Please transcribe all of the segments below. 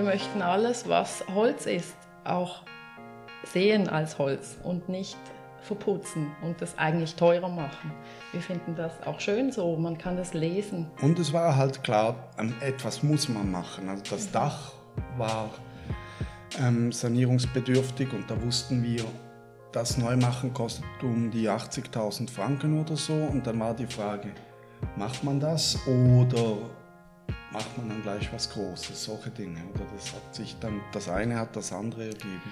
wir möchten alles, was Holz ist, auch sehen als Holz und nicht verputzen und das eigentlich teurer machen. Wir finden das auch schön so, man kann das lesen. Und es war halt klar, ähm, etwas muss man machen. Also das Dach war ähm, sanierungsbedürftig und da wussten wir, das Neumachen kostet um die 80.000 Franken oder so und dann war die Frage, macht man das oder macht man dann gleich was Großes, solche Dinge. Oder das hat sich dann, das eine hat das andere ergeben.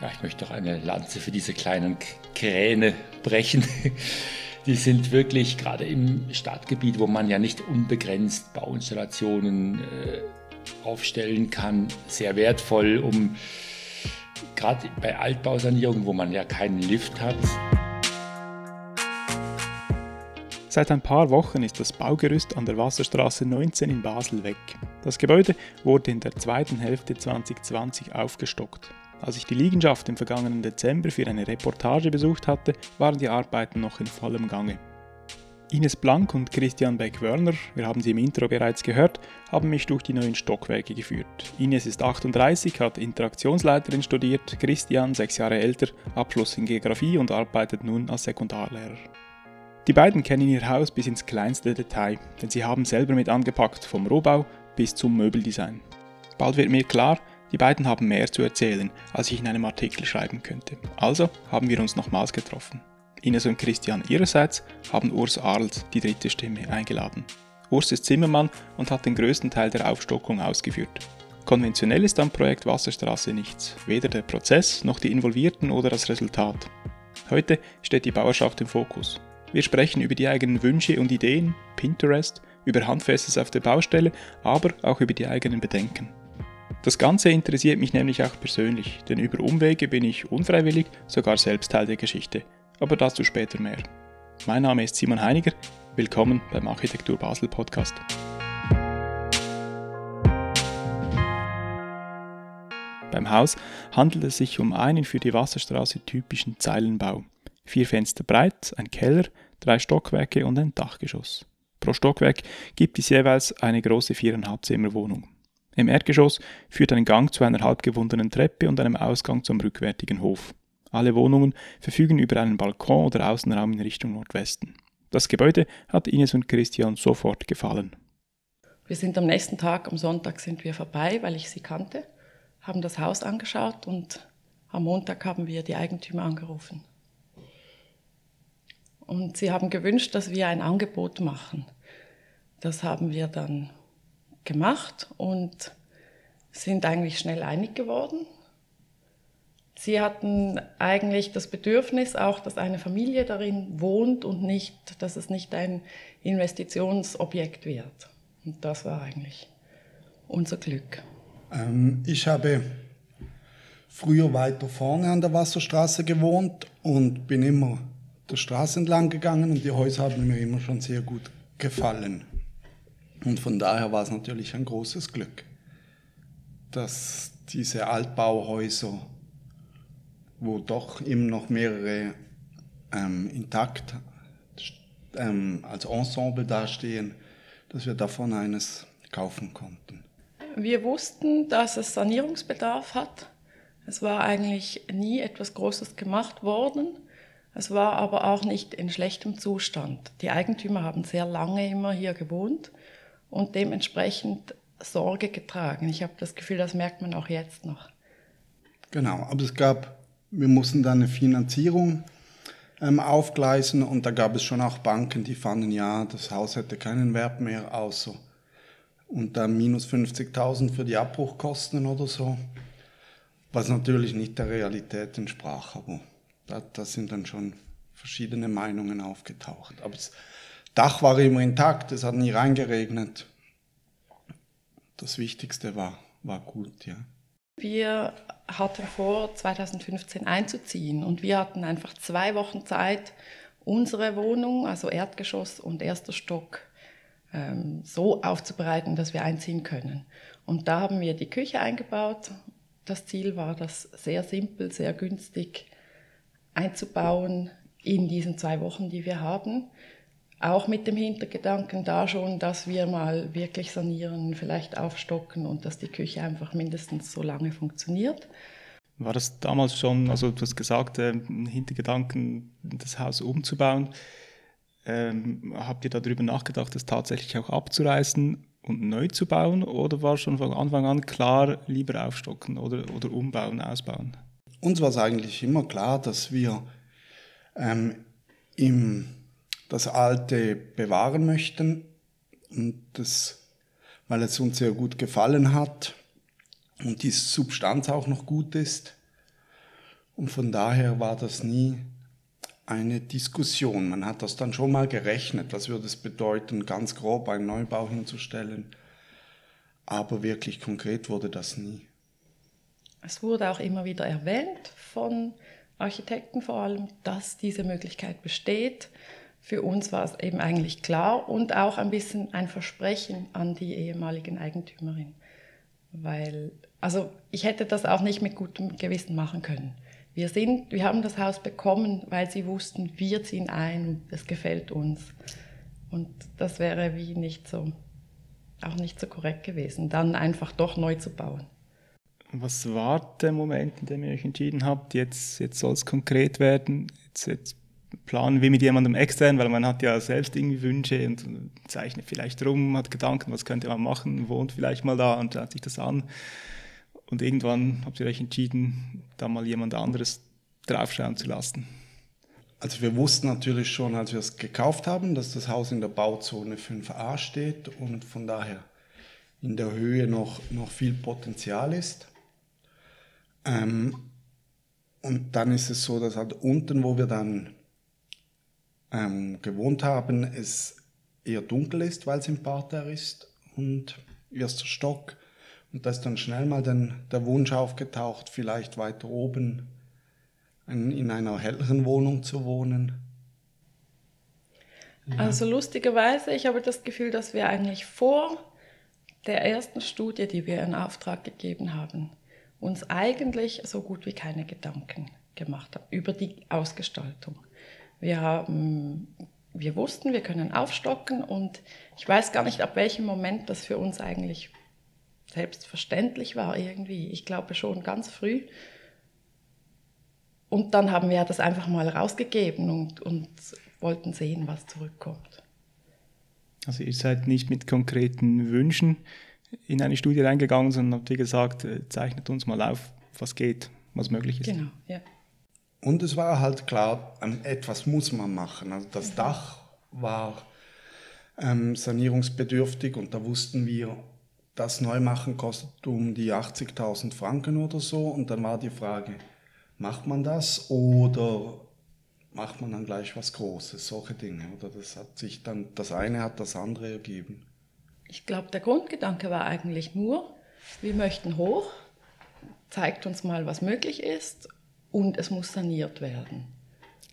Ja, ich möchte doch eine Lanze für diese kleinen Kräne brechen. Die sind wirklich gerade im Stadtgebiet, wo man ja nicht unbegrenzt Bauinstallationen äh, aufstellen kann, sehr wertvoll, um gerade bei Altbausanierungen, wo man ja keinen Lift hat. Seit ein paar Wochen ist das Baugerüst an der Wasserstraße 19 in Basel weg. Das Gebäude wurde in der zweiten Hälfte 2020 aufgestockt. Als ich die Liegenschaft im vergangenen Dezember für eine Reportage besucht hatte, waren die Arbeiten noch in vollem Gange. Ines Blank und Christian Beck-Wörner, wir haben sie im Intro bereits gehört, haben mich durch die neuen Stockwerke geführt. Ines ist 38, hat Interaktionsleiterin studiert, Christian, sechs Jahre älter, Abschluss in Geografie und arbeitet nun als Sekundarlehrer. Die beiden kennen ihr Haus bis ins kleinste Detail, denn sie haben selber mit angepackt, vom Rohbau bis zum Möbeldesign. Bald wird mir klar, die beiden haben mehr zu erzählen, als ich in einem Artikel schreiben könnte. Also haben wir uns nochmals getroffen. Ines und Christian ihrerseits haben Urs Arlt, die dritte Stimme, eingeladen. Urs ist Zimmermann und hat den größten Teil der Aufstockung ausgeführt. Konventionell ist am Projekt Wasserstraße nichts, weder der Prozess noch die Involvierten oder das Resultat. Heute steht die Bauerschaft im Fokus. Wir sprechen über die eigenen Wünsche und Ideen, Pinterest, über Handfestes auf der Baustelle, aber auch über die eigenen Bedenken. Das Ganze interessiert mich nämlich auch persönlich, denn über Umwege bin ich unfreiwillig sogar selbst Teil der Geschichte. Aber dazu später mehr. Mein Name ist Simon Heiniger, willkommen beim Architektur Basel Podcast. Beim Haus handelt es sich um einen für die Wasserstraße typischen Zeilenbau. Vier Fenster breit, ein Keller, drei Stockwerke und ein Dachgeschoss. Pro Stockwerk gibt es jeweils eine große viereinhalb Zimmer Wohnung. Im Erdgeschoss führt ein Gang zu einer halbgewundenen Treppe und einem Ausgang zum rückwärtigen Hof. Alle Wohnungen verfügen über einen Balkon oder Außenraum in Richtung Nordwesten. Das Gebäude hat Ines und Christian sofort gefallen. Wir sind am nächsten Tag, am Sonntag, sind wir vorbei, weil ich sie kannte, haben das Haus angeschaut und am Montag haben wir die Eigentümer angerufen. Und sie haben gewünscht, dass wir ein Angebot machen. Das haben wir dann gemacht und sind eigentlich schnell einig geworden. Sie hatten eigentlich das Bedürfnis auch, dass eine Familie darin wohnt und nicht, dass es nicht ein Investitionsobjekt wird. Und das war eigentlich unser Glück. Ähm, ich habe früher weiter vorne an der Wasserstraße gewohnt und bin immer der Straße entlang gegangen und die Häuser haben mir immer schon sehr gut gefallen. Und von daher war es natürlich ein großes Glück, dass diese Altbauhäuser, wo doch immer noch mehrere ähm, intakt ähm, als Ensemble dastehen, dass wir davon eines kaufen konnten. Wir wussten, dass es Sanierungsbedarf hat. Es war eigentlich nie etwas Großes gemacht worden. Es war aber auch nicht in schlechtem Zustand. Die Eigentümer haben sehr lange immer hier gewohnt und dementsprechend Sorge getragen. Ich habe das Gefühl, das merkt man auch jetzt noch. Genau, aber es gab, wir mussten dann eine Finanzierung ähm, aufgleisen und da gab es schon auch Banken, die fanden, ja, das Haus hätte keinen Wert mehr, außer und dann minus 50.000 für die Abbruchkosten oder so, was natürlich nicht der Realität entsprach, aber da, da sind dann schon verschiedene Meinungen aufgetaucht. Aber das Dach war immer intakt, es hat nie reingeregnet. Das Wichtigste war, war gut, ja. Wir hatten vor, 2015 einzuziehen und wir hatten einfach zwei Wochen Zeit, unsere Wohnung, also Erdgeschoss und erster Stock, ähm, so aufzubereiten, dass wir einziehen können. Und da haben wir die Küche eingebaut. Das Ziel war, das sehr simpel, sehr günstig einzubauen in diesen zwei Wochen, die wir haben. auch mit dem Hintergedanken da schon, dass wir mal wirklich sanieren, vielleicht aufstocken und dass die Küche einfach mindestens so lange funktioniert. War das damals schon, also du hast gesagt, äh, Hintergedanken, das Haus umzubauen. Ähm, habt ihr darüber nachgedacht, das tatsächlich auch abzureißen und neu zu bauen? Oder war schon von Anfang an klar, lieber aufstocken oder, oder umbauen, ausbauen? Uns war es eigentlich immer klar, dass wir ähm, im, das Alte bewahren möchten und das, weil es uns sehr gut gefallen hat und die Substanz auch noch gut ist. Und von daher war das nie eine Diskussion. Man hat das dann schon mal gerechnet, was würde es bedeuten, ganz grob einen Neubau hinzustellen. Aber wirklich konkret wurde das nie. Es wurde auch immer wieder erwähnt von Architekten vor allem, dass diese Möglichkeit besteht. Für uns war es eben eigentlich klar und auch ein bisschen ein Versprechen an die ehemaligen Eigentümerin. Weil, also ich hätte das auch nicht mit gutem Gewissen machen können. Wir, sind, wir haben das Haus bekommen, weil sie wussten, wir ziehen ein, es gefällt uns. Und das wäre wie nicht so, auch nicht so korrekt gewesen, dann einfach doch neu zu bauen. Was war der Moment, in dem ihr euch entschieden habt, jetzt, jetzt soll es konkret werden, jetzt, jetzt planen wir mit jemandem extern, weil man hat ja selbst irgendwie Wünsche und zeichnet vielleicht rum, hat Gedanken, was könnte man machen, wohnt vielleicht mal da und schaut sich das an. Und irgendwann habt ihr euch entschieden, da mal jemand anderes draufschauen zu lassen. Also wir wussten natürlich schon, als wir es gekauft haben, dass das Haus in der Bauzone 5a steht und von daher in der Höhe noch, noch viel Potenzial ist. Ähm, und dann ist es so, dass halt unten, wo wir dann ähm, gewohnt haben, es eher dunkel ist, weil es im Parterre ist und erster Stock. Und da ist dann schnell mal den, der Wunsch aufgetaucht, vielleicht weiter oben in einer helleren Wohnung zu wohnen. Ja. Also lustigerweise, ich habe das Gefühl, dass wir eigentlich vor der ersten Studie, die wir in Auftrag gegeben haben, uns eigentlich so gut wie keine Gedanken gemacht haben über die Ausgestaltung. Wir haben wir wussten, wir können aufstocken und ich weiß gar nicht, ab welchem Moment das für uns eigentlich selbstverständlich war irgendwie. Ich glaube schon ganz früh. Und dann haben wir das einfach mal rausgegeben und, und wollten sehen, was zurückkommt. Also ihr seid nicht mit konkreten Wünschen in eine Studie reingegangen, sondern habt ihr gesagt, äh, zeichnet uns mal auf, was geht, was möglich ist. Genau, ja. Und es war halt klar, ähm, etwas muss man machen. Also das mhm. Dach war ähm, sanierungsbedürftig und da wussten wir, das Neumachen kostet um die 80.000 Franken oder so. Und dann war die Frage, macht man das oder macht man dann gleich was Großes, solche Dinge. Oder das hat sich dann, das eine hat das andere ergeben. Ich glaube, der Grundgedanke war eigentlich nur, wir möchten hoch, zeigt uns mal, was möglich ist und es muss saniert werden.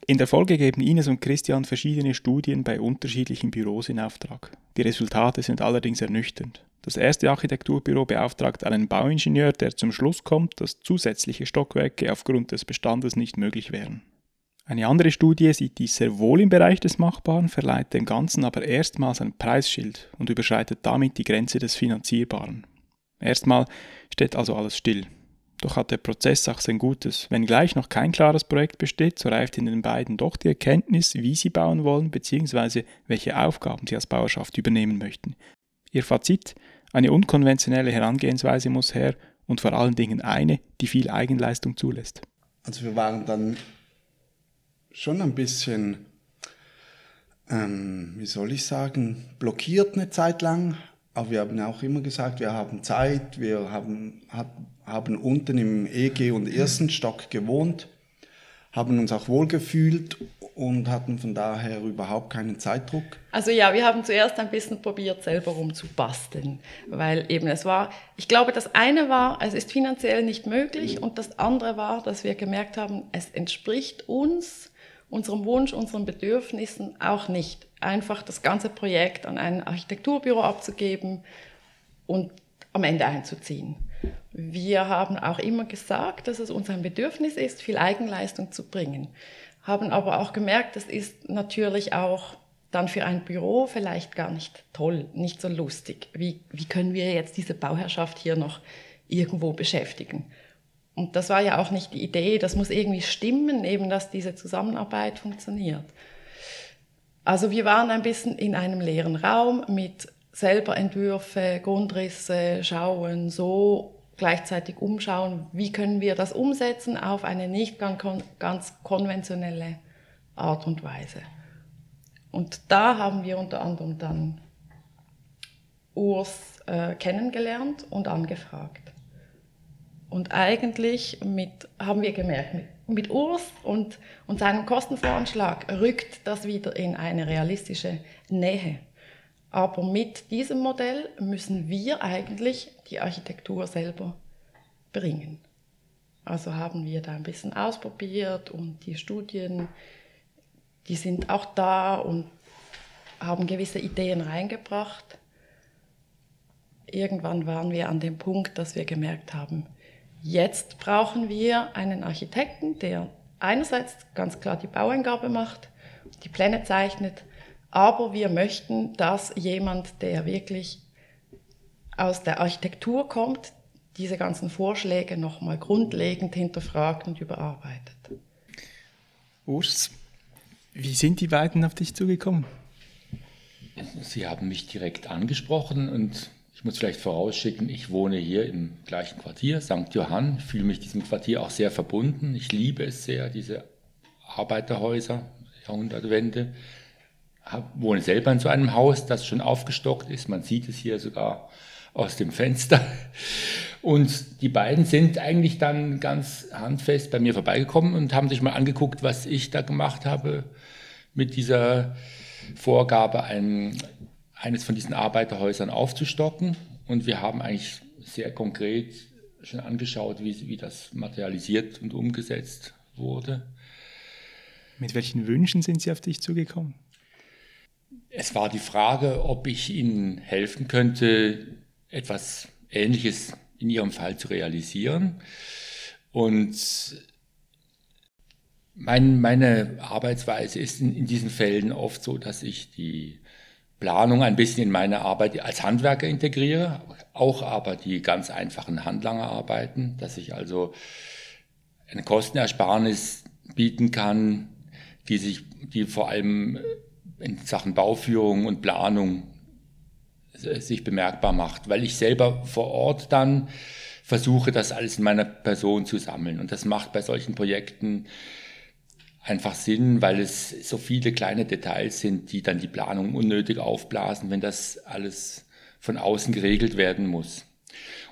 In der Folge geben Ines und Christian verschiedene Studien bei unterschiedlichen Büros in Auftrag. Die Resultate sind allerdings ernüchternd. Das erste Architekturbüro beauftragt einen Bauingenieur, der zum Schluss kommt, dass zusätzliche Stockwerke aufgrund des Bestandes nicht möglich wären. Eine andere Studie sieht dies sehr wohl im Bereich des Machbaren, verleiht dem Ganzen aber erstmals ein Preisschild und überschreitet damit die Grenze des Finanzierbaren. Erstmal steht also alles still. Doch hat der Prozess auch sein Gutes. Wenn gleich noch kein klares Projekt besteht, so reift in den beiden doch die Erkenntnis, wie sie bauen wollen bzw. welche Aufgaben sie als Bauerschaft übernehmen möchten. Ihr Fazit? Eine unkonventionelle Herangehensweise muss her und vor allen Dingen eine, die viel Eigenleistung zulässt. Also wir waren dann schon ein bisschen, ähm, wie soll ich sagen, blockiert eine Zeit lang, aber wir haben auch immer gesagt, wir haben Zeit, wir haben, haben unten im EG und ersten Stock gewohnt, haben uns auch wohlgefühlt und hatten von daher überhaupt keinen Zeitdruck. Also ja, wir haben zuerst ein bisschen probiert, selber rumzubasteln, weil eben es war, ich glaube, das eine war, es ist finanziell nicht möglich und das andere war, dass wir gemerkt haben, es entspricht uns, unserem Wunsch, unseren Bedürfnissen auch nicht einfach das ganze Projekt an ein Architekturbüro abzugeben und am Ende einzuziehen. Wir haben auch immer gesagt, dass es uns ein Bedürfnis ist, viel Eigenleistung zu bringen, haben aber auch gemerkt, das ist natürlich auch dann für ein Büro vielleicht gar nicht toll, nicht so lustig. Wie, wie können wir jetzt diese Bauherrschaft hier noch irgendwo beschäftigen? Und das war ja auch nicht die Idee, das muss irgendwie stimmen, eben dass diese Zusammenarbeit funktioniert. Also wir waren ein bisschen in einem leeren Raum mit selber Entwürfe, Grundrisse, schauen, so gleichzeitig umschauen, wie können wir das umsetzen auf eine nicht ganz konventionelle Art und Weise. Und da haben wir unter anderem dann Urs äh, kennengelernt und angefragt. Und eigentlich mit, haben wir gemerkt, mit, Urs und, und seinem Kostenvoranschlag rückt das wieder in eine realistische Nähe. Aber mit diesem Modell müssen wir eigentlich die Architektur selber bringen. Also haben wir da ein bisschen ausprobiert und die Studien die sind auch da und haben gewisse Ideen reingebracht. Irgendwann waren wir an dem Punkt, dass wir gemerkt haben, jetzt brauchen wir einen Architekten, der einerseits ganz klar die Baueingabe macht, die Pläne zeichnet, aber wir möchten, dass jemand, der wirklich aus der Architektur kommt, diese ganzen Vorschläge nochmal grundlegend hinterfragt und überarbeitet. Urs, wie sind die beiden auf dich zugekommen? Sie haben mich direkt angesprochen und ich muss vielleicht vorausschicken, ich wohne hier im gleichen Quartier, St. Johann, fühle mich diesem Quartier auch sehr verbunden. Ich liebe es sehr, diese Arbeiterhäuser, Jahrhundertwende. Ich wohne selber in so einem Haus, das schon aufgestockt ist. Man sieht es hier sogar aus dem Fenster. Und die beiden sind eigentlich dann ganz handfest bei mir vorbeigekommen und haben sich mal angeguckt, was ich da gemacht habe mit dieser Vorgabe, ein, eines von diesen Arbeiterhäusern aufzustocken. Und wir haben eigentlich sehr konkret schon angeschaut, wie, wie das materialisiert und umgesetzt wurde. Mit welchen Wünschen sind Sie auf dich zugekommen? Es war die Frage, ob ich Ihnen helfen könnte, etwas Ähnliches in Ihrem Fall zu realisieren. Und mein, meine Arbeitsweise ist in, in, diesen Fällen oft so, dass ich die Planung ein bisschen in meine Arbeit als Handwerker integriere, auch aber die ganz einfachen Handlangerarbeiten, dass ich also eine Kostenersparnis bieten kann, die sich, die vor allem in Sachen Bauführung und Planung sich bemerkbar macht, weil ich selber vor Ort dann versuche, das alles in meiner Person zu sammeln. Und das macht bei solchen Projekten einfach Sinn, weil es so viele kleine Details sind, die dann die Planung unnötig aufblasen, wenn das alles von außen geregelt werden muss.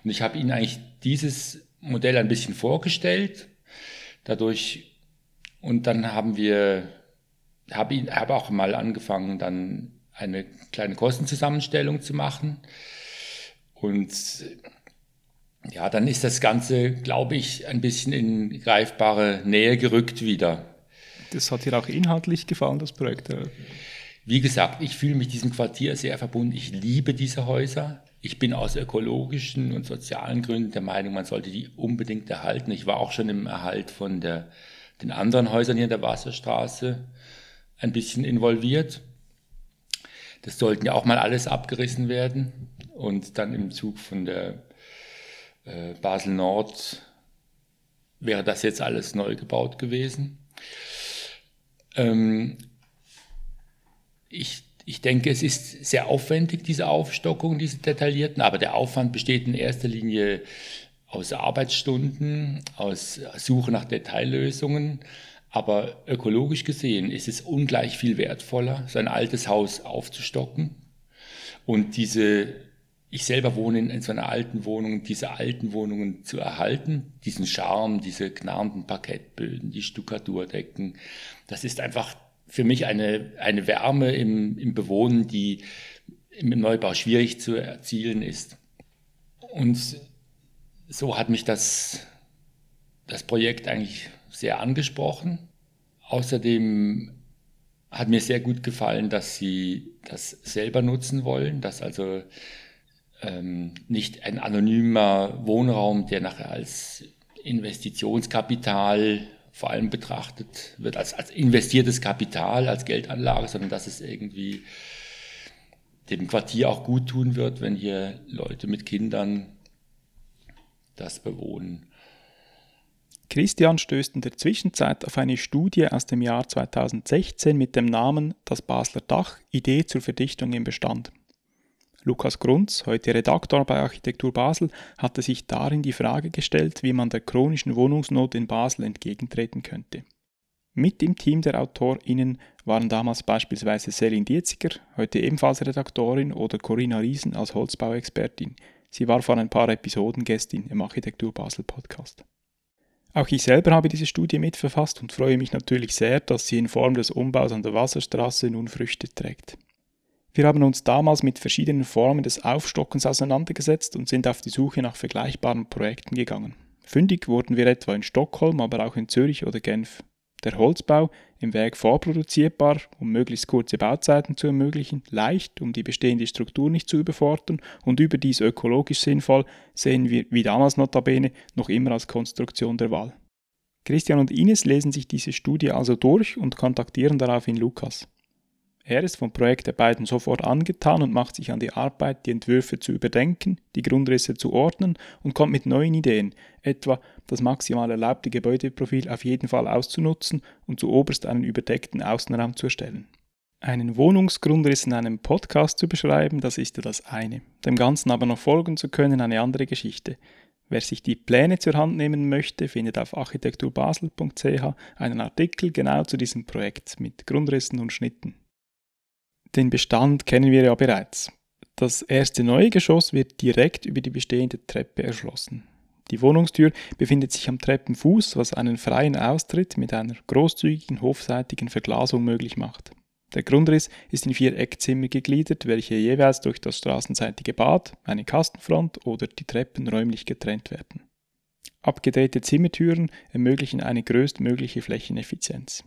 Und ich habe Ihnen eigentlich dieses Modell ein bisschen vorgestellt, dadurch, und dann haben wir, habe ihn, habe auch mal angefangen, dann eine kleine Kostenzusammenstellung zu machen. Und ja, dann ist das Ganze, glaube ich, ein bisschen in greifbare Nähe gerückt wieder. Das hat dir auch inhaltlich gefallen, das Projekt? Wie gesagt, ich fühle mich diesem Quartier sehr verbunden. Ich liebe diese Häuser. Ich bin aus ökologischen und sozialen Gründen der Meinung, man sollte die unbedingt erhalten. Ich war auch schon im Erhalt von der, den anderen Häusern hier in der Wasserstraße ein bisschen involviert. Das sollten ja auch mal alles abgerissen werden und dann im Zug von der äh, Basel Nord wäre das jetzt alles neu gebaut gewesen. Ähm, ich, ich denke, es ist sehr aufwendig, diese Aufstockung, diese detaillierten, aber der Aufwand besteht in erster Linie aus Arbeitsstunden, aus Suche nach Detaillösungen, aber ökologisch gesehen ist es ungleich viel wertvoller, so ein altes Haus aufzustocken und diese, ich selber wohne in so einer alten Wohnung, diese alten Wohnungen zu erhalten, diesen Charme, diese knarrenden Parkettböden, die Stuckaturdecken. Das ist einfach für mich eine, eine Wärme im, im Bewohnen, die im Neubau schwierig zu erzielen ist. Und so hat mich das, das Projekt eigentlich sehr angesprochen. Außerdem hat mir sehr gut gefallen, dass sie das selber nutzen wollen, dass also ähm, nicht ein anonymer Wohnraum, der nachher als Investitionskapital vor allem betrachtet wird als, als investiertes Kapital, als Geldanlage, sondern dass es irgendwie dem Quartier auch gut tun wird, wenn hier Leute mit Kindern das bewohnen. Christian stößt in der Zwischenzeit auf eine Studie aus dem Jahr 2016 mit dem Namen Das Basler Dach, Idee zur Verdichtung im Bestand. Lukas Grunz, heute Redaktor bei Architektur Basel, hatte sich darin die Frage gestellt, wie man der chronischen Wohnungsnot in Basel entgegentreten könnte. Mit im Team der AutorInnen waren damals beispielsweise Selin Dietziger, heute ebenfalls Redaktorin, oder Corinna Riesen als Holzbauexpertin. Sie war vor ein paar Episoden Gästin im Architektur Basel Podcast. Auch ich selber habe diese Studie mitverfasst und freue mich natürlich sehr, dass sie in Form des Umbaus an der Wasserstraße nun Früchte trägt. Wir haben uns damals mit verschiedenen Formen des Aufstockens auseinandergesetzt und sind auf die Suche nach vergleichbaren Projekten gegangen. Fündig wurden wir etwa in Stockholm, aber auch in Zürich oder Genf. Der Holzbau im Werk vorproduzierbar, um möglichst kurze Bauzeiten zu ermöglichen, leicht, um die bestehende Struktur nicht zu überfordern und überdies ökologisch sinnvoll, sehen wir, wie damals notabene, noch immer als Konstruktion der Wahl. Christian und Ines lesen sich diese Studie also durch und kontaktieren daraufhin Lukas. Er ist vom Projekt der beiden sofort angetan und macht sich an die Arbeit, die Entwürfe zu überdenken, die Grundrisse zu ordnen und kommt mit neuen Ideen, etwa das maximal erlaubte Gebäudeprofil auf jeden Fall auszunutzen und zu oberst einen überdeckten Außenraum zu erstellen. Einen Wohnungsgrundriss in einem Podcast zu beschreiben, das ist ja das eine. Dem Ganzen aber noch folgen zu können, eine andere Geschichte. Wer sich die Pläne zur Hand nehmen möchte, findet auf architekturbasel.ch einen Artikel genau zu diesem Projekt mit Grundrissen und Schnitten. Den Bestand kennen wir ja bereits. Das erste neue Geschoss wird direkt über die bestehende Treppe erschlossen. Die Wohnungstür befindet sich am Treppenfuß, was einen freien Austritt mit einer großzügigen hofseitigen Verglasung möglich macht. Der Grundriss ist in vier Eckzimmer gegliedert, welche jeweils durch das straßenseitige Bad, eine Kastenfront oder die Treppen räumlich getrennt werden. Abgedrehte Zimmertüren ermöglichen eine größtmögliche Flächeneffizienz.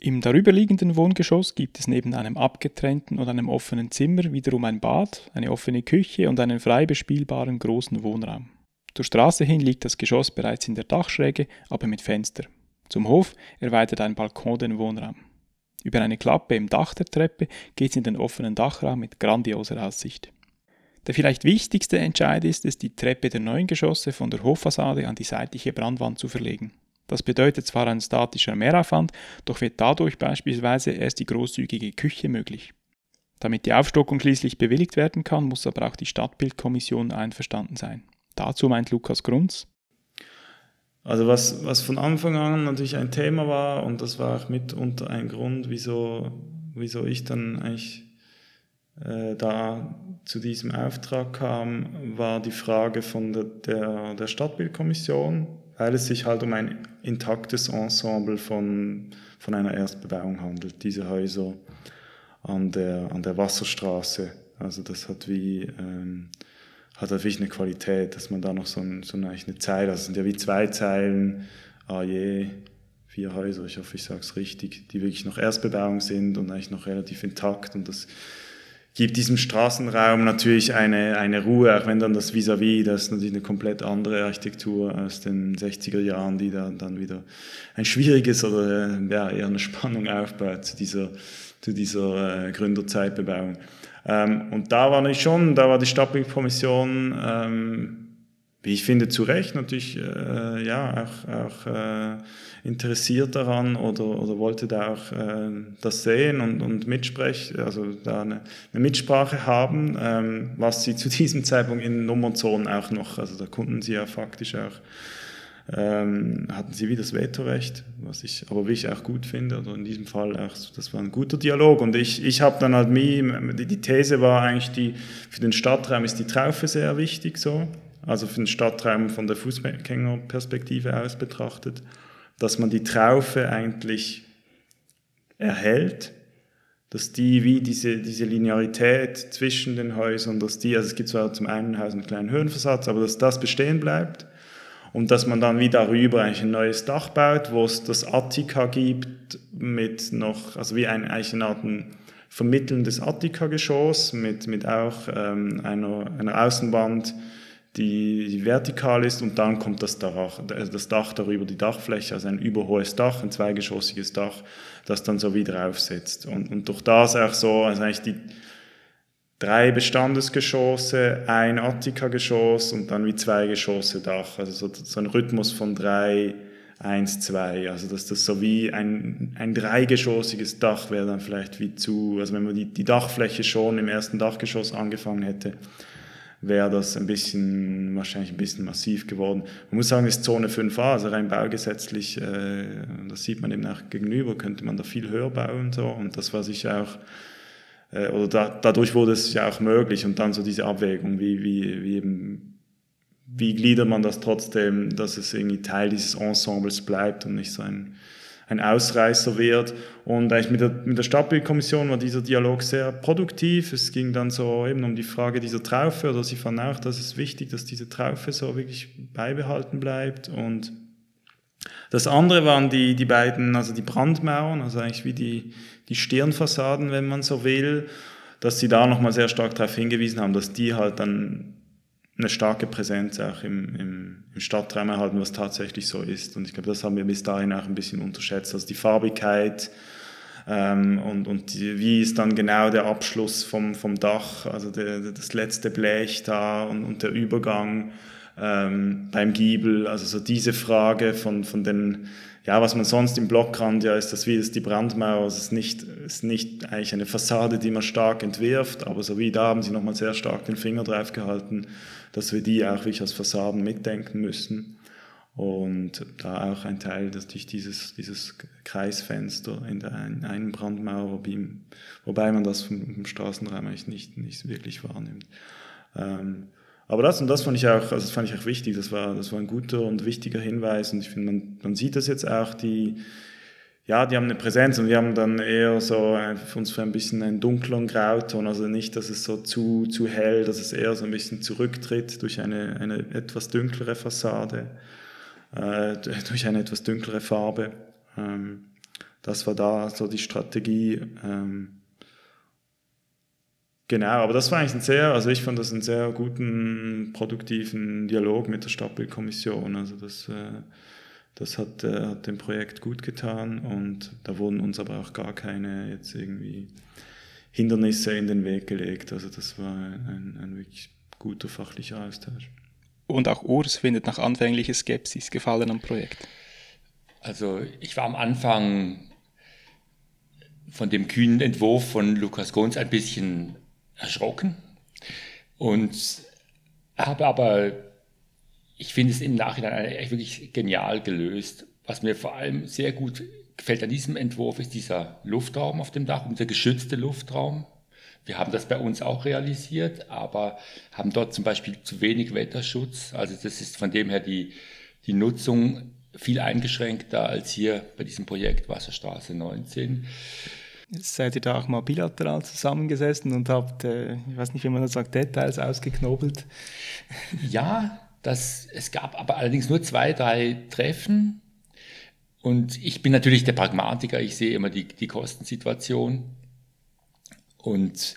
Im darüberliegenden Wohngeschoss gibt es neben einem abgetrennten und einem offenen Zimmer wiederum ein Bad, eine offene Küche und einen frei bespielbaren großen Wohnraum. Zur Straße hin liegt das Geschoss bereits in der Dachschräge, aber mit Fenster. Zum Hof erweitert ein Balkon den Wohnraum. Über eine Klappe im Dach der Treppe geht es in den offenen Dachraum mit grandioser Aussicht. Der vielleicht wichtigste Entscheid ist es, die Treppe der neuen Geschosse von der Hoffassade an die seitliche Brandwand zu verlegen. Das bedeutet zwar ein statischer Mehraufwand, doch wird dadurch beispielsweise erst die großzügige Küche möglich. Damit die Aufstockung schließlich bewilligt werden kann, muss aber auch die Stadtbildkommission einverstanden sein. Dazu meint Lukas Grunz. Also was, was von Anfang an natürlich ein Thema war und das war auch mitunter ein Grund, wieso, wieso ich dann eigentlich äh, da zu diesem Auftrag kam, war die Frage von der, der, der Stadtbildkommission, weil es sich halt um ein intaktes Ensemble von, von einer Erstbebauung handelt. Diese Häuser an der, an der Wasserstraße. Also das hat wie ähm, hat natürlich eine Qualität, dass man da noch so, ein, so eine, eine Zeile, das sind ja wie zwei Zeilen, ah je, vier Häuser, ich hoffe, ich sage es richtig, die wirklich noch Erstbebauung sind und eigentlich noch relativ intakt und das gibt diesem Straßenraum natürlich eine, eine Ruhe, auch wenn dann das Vis-à-vis, -vis, das ist natürlich eine komplett andere Architektur aus den 60er Jahren, die da dann wieder ein schwieriges oder ja, eher eine Spannung aufbaut zu dieser, zu dieser äh, Gründerzeitbebauung. Ähm, und da war ich schon, da war die Stadtbildkommission, ähm, wie ich finde, zu Recht natürlich äh, ja, auch, auch äh, interessiert daran oder, oder wollte da auch äh, das sehen und, und mitsprechen, also da eine, eine Mitsprache haben, ähm, was sie zu diesem Zeitpunkt in Nummernzonen auch noch, also da konnten sie ja faktisch auch ähm, hatten sie wie das Vetorecht, was ich aber wie ich auch gut finde, oder in diesem Fall auch, das war ein guter Dialog und ich, ich habe dann halt mir, die These war eigentlich, die, für den Stadtraum ist die Traufe sehr wichtig so, also für den Stadtraum von der Fußgängerperspektive aus betrachtet, dass man die Traufe eigentlich erhält, dass die wie diese, diese Linearität zwischen den Häusern, dass die, also es gibt zwar zum einen Haus einen kleinen Höhenversatz, aber dass das bestehen bleibt und dass man dann wie darüber eigentlich ein neues Dach baut, wo es das Attika gibt mit noch, also wie ein, eigentlich eine Art ein vermittelndes Attika-Geschoss mit, mit auch ähm, einer, einer Außenwand, die, die vertikal ist und dann kommt das Dach, das Dach darüber, die Dachfläche, also ein überhohes Dach, ein zweigeschossiges Dach, das dann so wie draufsetzt. Und, und durch das auch so, also eigentlich die drei Bestandesgeschosse, ein Attika-Geschoss und dann wie zwei Geschosse Dach, also so, so ein Rhythmus von drei, eins, zwei, also dass das so wie ein, ein dreigeschossiges Dach wäre dann vielleicht wie zu, also wenn man die, die Dachfläche schon im ersten Dachgeschoss angefangen hätte, wäre das ein bisschen, wahrscheinlich ein bisschen massiv geworden. Man muss sagen, es ist Zone 5a, also rein baugesetzlich, äh, das sieht man eben auch gegenüber, könnte man da viel höher bauen so und das war sicher auch, äh, oder da, dadurch wurde es ja auch möglich und dann so diese Abwägung, wie, wie, wie eben, wie gliedert man das trotzdem, dass es irgendwie Teil dieses Ensembles bleibt und nicht so ein ein Ausreißer wird. Und eigentlich mit der, mit der Stadtbildkommission war dieser Dialog sehr produktiv. Es ging dann so eben um die Frage dieser Traufe, oder sie fanden auch, dass es wichtig, dass diese Traufe so wirklich beibehalten bleibt. Und das andere waren die, die beiden, also die Brandmauern, also eigentlich wie die, die Stirnfassaden, wenn man so will, dass sie da nochmal sehr stark darauf hingewiesen haben, dass die halt dann eine starke Präsenz auch im, im, im Stadtraum erhalten, was tatsächlich so ist. Und ich glaube, das haben wir bis dahin auch ein bisschen unterschätzt. Also die Farbigkeit ähm, und, und die, wie ist dann genau der Abschluss vom, vom Dach, also der, das letzte Blech da und, und der Übergang ähm, beim Giebel. Also so diese Frage von, von den ja, was man sonst im Block kann, ja, ist das wie ist die Brandmauer. Es ist nicht, ist nicht eigentlich eine Fassade, die man stark entwirft, aber so wie da haben sie nochmal sehr stark den Finger drauf gehalten, dass wir die auch wirklich als Fassaden mitdenken müssen. Und da auch ein Teil, dass durch dieses, dieses Kreisfenster in der einen Brandmauer, wobei man das vom, vom Straßenraum eigentlich nicht, nicht wirklich wahrnimmt. Ähm, aber das und das fand ich auch, also das fand ich auch wichtig. Das war, das war ein guter und wichtiger Hinweis. Und ich finde, man, man sieht das jetzt auch, die, ja, die haben eine Präsenz und wir haben dann eher so für uns für ein bisschen einen dunkleren Grauton, also nicht, dass es so zu, zu hell, dass es eher so ein bisschen zurücktritt durch eine, eine etwas dunklere Fassade, äh, durch eine etwas dunklere Farbe. Ähm, das war da so die Strategie. Ähm, Genau, aber das war eigentlich ein sehr, also ich fand das einen sehr guten, produktiven Dialog mit der Stadtbildkommission. Also das, äh, das hat, äh, hat dem Projekt gut getan und da wurden uns aber auch gar keine jetzt irgendwie Hindernisse in den Weg gelegt. Also das war ein, ein wirklich guter fachlicher Austausch. Und auch Urs findet nach anfänglicher Skepsis Gefallen am Projekt. Also ich war am Anfang von dem kühnen Entwurf von Lukas Gons ein bisschen erschrocken und habe aber, ich finde es im Nachhinein echt wirklich genial gelöst. Was mir vor allem sehr gut gefällt an diesem Entwurf ist dieser Luftraum auf dem Dach, unser geschützte Luftraum. Wir haben das bei uns auch realisiert, aber haben dort zum Beispiel zu wenig Wetterschutz. Also das ist von dem her die, die Nutzung viel eingeschränkter als hier bei diesem Projekt Wasserstraße 19. Seid ihr da auch mal bilateral zusammengesessen und habt, äh, ich weiß nicht, wie man das sagt, Details ausgeknobelt? Ja, das, es gab aber allerdings nur zwei, drei Treffen. Und ich bin natürlich der Pragmatiker, ich sehe immer die, die Kostensituation. Und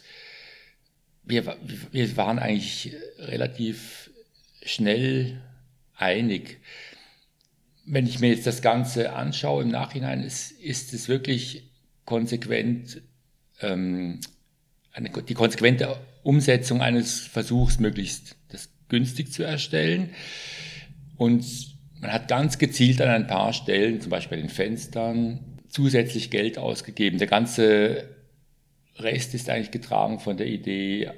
wir, wir waren eigentlich relativ schnell einig. Wenn ich mir jetzt das Ganze anschaue im Nachhinein, ist, ist es wirklich konsequent ähm, eine, die konsequente Umsetzung eines Versuchs möglichst günstig zu erstellen. Und man hat ganz gezielt an ein paar Stellen, zum Beispiel bei den Fenstern, zusätzlich Geld ausgegeben. Der ganze Rest ist eigentlich getragen von der Idee,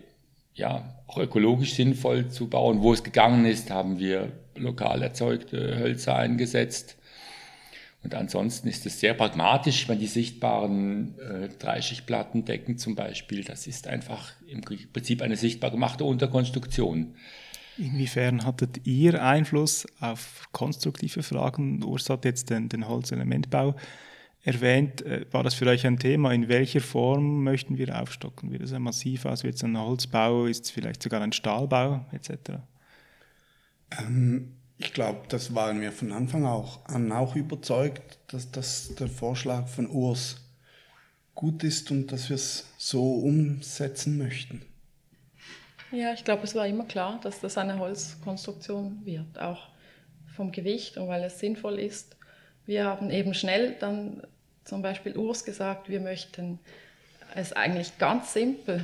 ja, auch ökologisch sinnvoll zu bauen. Wo es gegangen ist, haben wir lokal erzeugte Hölzer eingesetzt. Und ansonsten ist es sehr pragmatisch, wenn die sichtbaren äh, Dreischichtplattendecken zum Beispiel, das ist einfach im Prinzip eine sichtbar gemachte Unterkonstruktion. Inwiefern hattet ihr Einfluss auf konstruktive Fragen? Urs hat jetzt den, den Holzelementbau erwähnt. Äh, war das für euch ein Thema? In welcher Form möchten wir aufstocken? Wird es ein massiv aus? Wird es ein Holzbau? Ist es vielleicht sogar ein Stahlbau etc.? Ähm, ich glaube, das waren wir von Anfang auch an auch überzeugt, dass, dass der Vorschlag von Urs gut ist und dass wir es so umsetzen möchten. Ja, ich glaube, es war immer klar, dass das eine Holzkonstruktion wird, auch vom Gewicht und weil es sinnvoll ist. Wir haben eben schnell dann zum Beispiel Urs gesagt, wir möchten es eigentlich ganz simpel.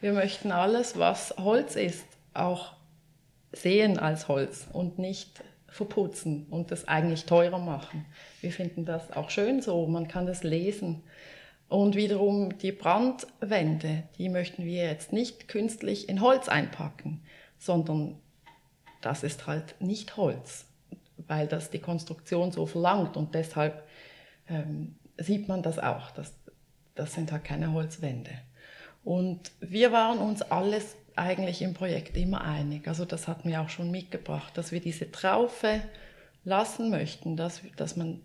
Wir möchten alles, was Holz ist, auch sehen als Holz und nicht verputzen und das eigentlich teurer machen. Wir finden das auch schön so, man kann das lesen. Und wiederum die Brandwände, die möchten wir jetzt nicht künstlich in Holz einpacken, sondern das ist halt nicht Holz, weil das die Konstruktion so verlangt und deshalb ähm, sieht man das auch, das, das sind halt keine Holzwände. Und wir waren uns alles eigentlich im Projekt immer einig. Also das hatten wir auch schon mitgebracht, dass wir diese Traufe lassen möchten, dass, dass man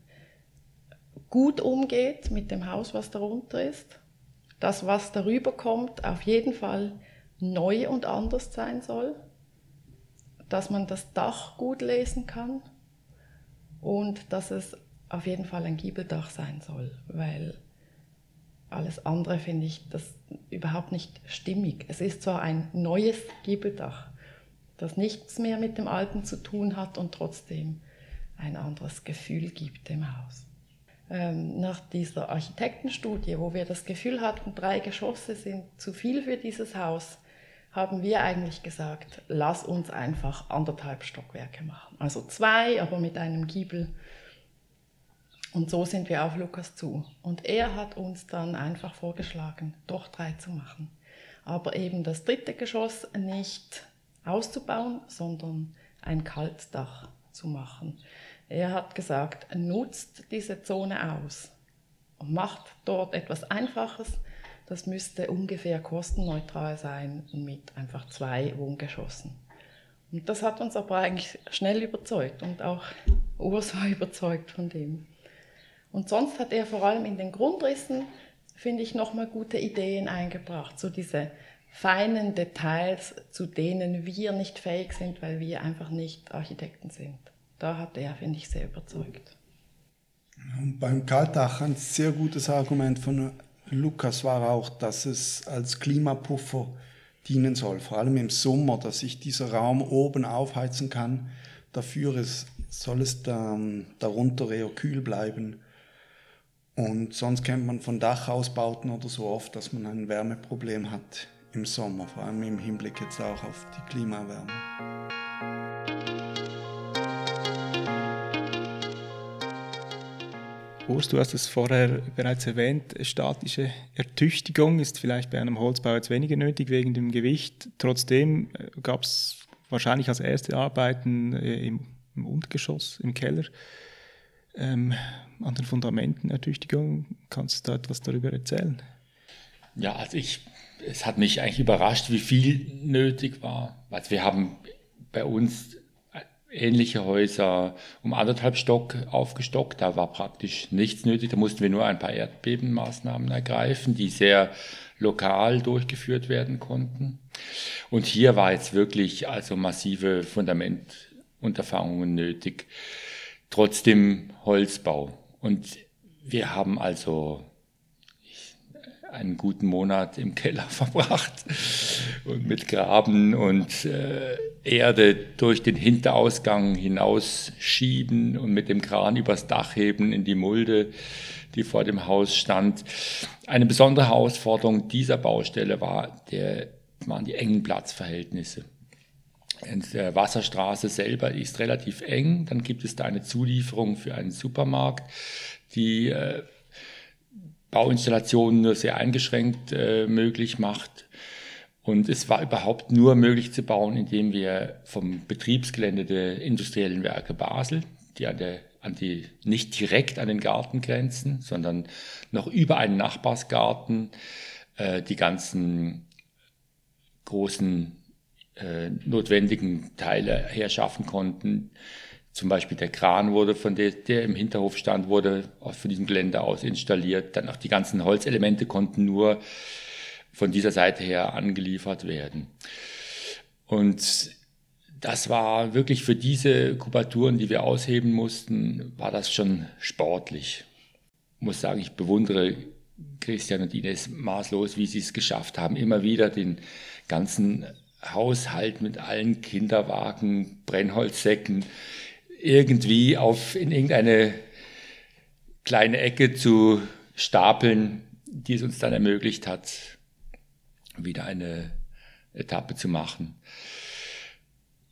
gut umgeht mit dem Haus, was darunter ist. Das, was darüber kommt, auf jeden Fall neu und anders sein soll. Dass man das Dach gut lesen kann und dass es auf jeden Fall ein Giebeldach sein soll, weil alles andere finde ich das überhaupt nicht stimmig. Es ist zwar ein neues Giebeldach, das nichts mehr mit dem alten zu tun hat und trotzdem ein anderes Gefühl gibt dem Haus. Ähm, nach dieser Architektenstudie, wo wir das Gefühl hatten, drei Geschosse sind zu viel für dieses Haus, haben wir eigentlich gesagt, lass uns einfach anderthalb Stockwerke machen. Also zwei, aber mit einem Giebel und so sind wir auf Lukas zu. Und er hat uns dann einfach vorgeschlagen, doch drei zu machen. Aber eben das dritte Geschoss nicht auszubauen, sondern ein Kaltdach zu machen. Er hat gesagt, nutzt diese Zone aus und macht dort etwas Einfaches. Das müsste ungefähr kostenneutral sein mit einfach zwei Wohngeschossen. Und das hat uns aber eigentlich schnell überzeugt und auch Urs war überzeugt von dem. Und sonst hat er vor allem in den Grundrissen, finde ich, nochmal gute Ideen eingebracht. So diese feinen Details, zu denen wir nicht fähig sind, weil wir einfach nicht Architekten sind. Da hat er, finde ich, sehr überzeugt. Und beim Kaltdach ein sehr gutes Argument von Lukas war auch, dass es als Klimapuffer dienen soll, vor allem im Sommer, dass sich dieser Raum oben aufheizen kann. Dafür ist, soll es dann darunter eher kühl bleiben und sonst kennt man von Dachausbauten oder so oft, dass man ein Wärmeproblem hat im Sommer, vor allem im Hinblick jetzt auch auf die Klimawärme. Urs, du hast es vorher bereits erwähnt, statische Ertüchtigung ist vielleicht bei einem Holzbau jetzt weniger nötig wegen dem Gewicht. Trotzdem äh, gab es wahrscheinlich als erste Arbeiten äh, im, im Untergeschoss, im Keller ähm, an den Fundamentenertüchtigung. Kannst du da etwas darüber erzählen? Ja, also ich, es hat mich eigentlich überrascht, wie viel nötig war. Also wir haben bei uns ähnliche Häuser um anderthalb Stock aufgestockt. Da war praktisch nichts nötig. Da mussten wir nur ein paar Erdbebenmaßnahmen ergreifen, die sehr lokal durchgeführt werden konnten. Und hier war jetzt wirklich also massive Fundamentunterfahrungen nötig trotzdem Holzbau. Und wir haben also einen guten Monat im Keller verbracht und mit Graben und äh, Erde durch den Hinterausgang hinausschieben und mit dem Kran übers Dach heben in die Mulde, die vor dem Haus stand. Eine besondere Herausforderung dieser Baustelle war der, waren die engen Platzverhältnisse. Und der Wasserstraße selber ist relativ eng. Dann gibt es da eine Zulieferung für einen Supermarkt, die äh, Bauinstallationen nur sehr eingeschränkt äh, möglich macht. Und es war überhaupt nur möglich zu bauen, indem wir vom Betriebsgelände der industriellen Werke Basel, die an der an die nicht direkt an den Garten grenzen, sondern noch über einen Nachbarsgarten äh, die ganzen großen äh, notwendigen Teile herschaffen konnten. Zum Beispiel der Kran wurde von der, der im Hinterhof stand, wurde von diesem Gelände aus installiert. Dann auch die ganzen Holzelemente konnten nur von dieser Seite her angeliefert werden. Und das war wirklich für diese Kubaturen, die wir ausheben mussten, war das schon sportlich. Ich muss sagen, ich bewundere Christian und Ines maßlos, wie sie es geschafft haben, immer wieder den ganzen Haushalt mit allen Kinderwagen, Brennholzsäcken irgendwie auf in irgendeine kleine Ecke zu stapeln, die es uns dann ermöglicht hat, wieder eine Etappe zu machen.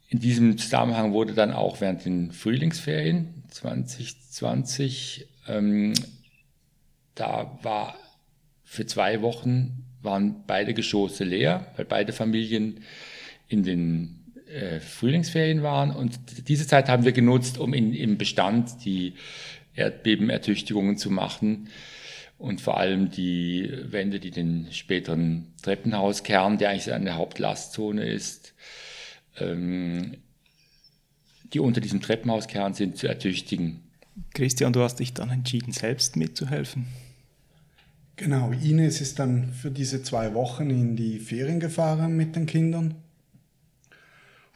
In diesem Zusammenhang wurde dann auch während den Frühlingsferien 2020, ähm, da war für zwei Wochen waren beide Geschosse leer, weil beide Familien in den äh, Frühlingsferien waren. Und diese Zeit haben wir genutzt, um in, im Bestand die Erdbebenertüchtigungen zu machen und vor allem die Wände, die den späteren Treppenhauskern, der eigentlich eine Hauptlastzone ist, ähm, die unter diesem Treppenhauskern sind, zu ertüchtigen. Christian, du hast dich dann entschieden, selbst mitzuhelfen. Genau, Ines ist dann für diese zwei Wochen in die Ferien gefahren mit den Kindern.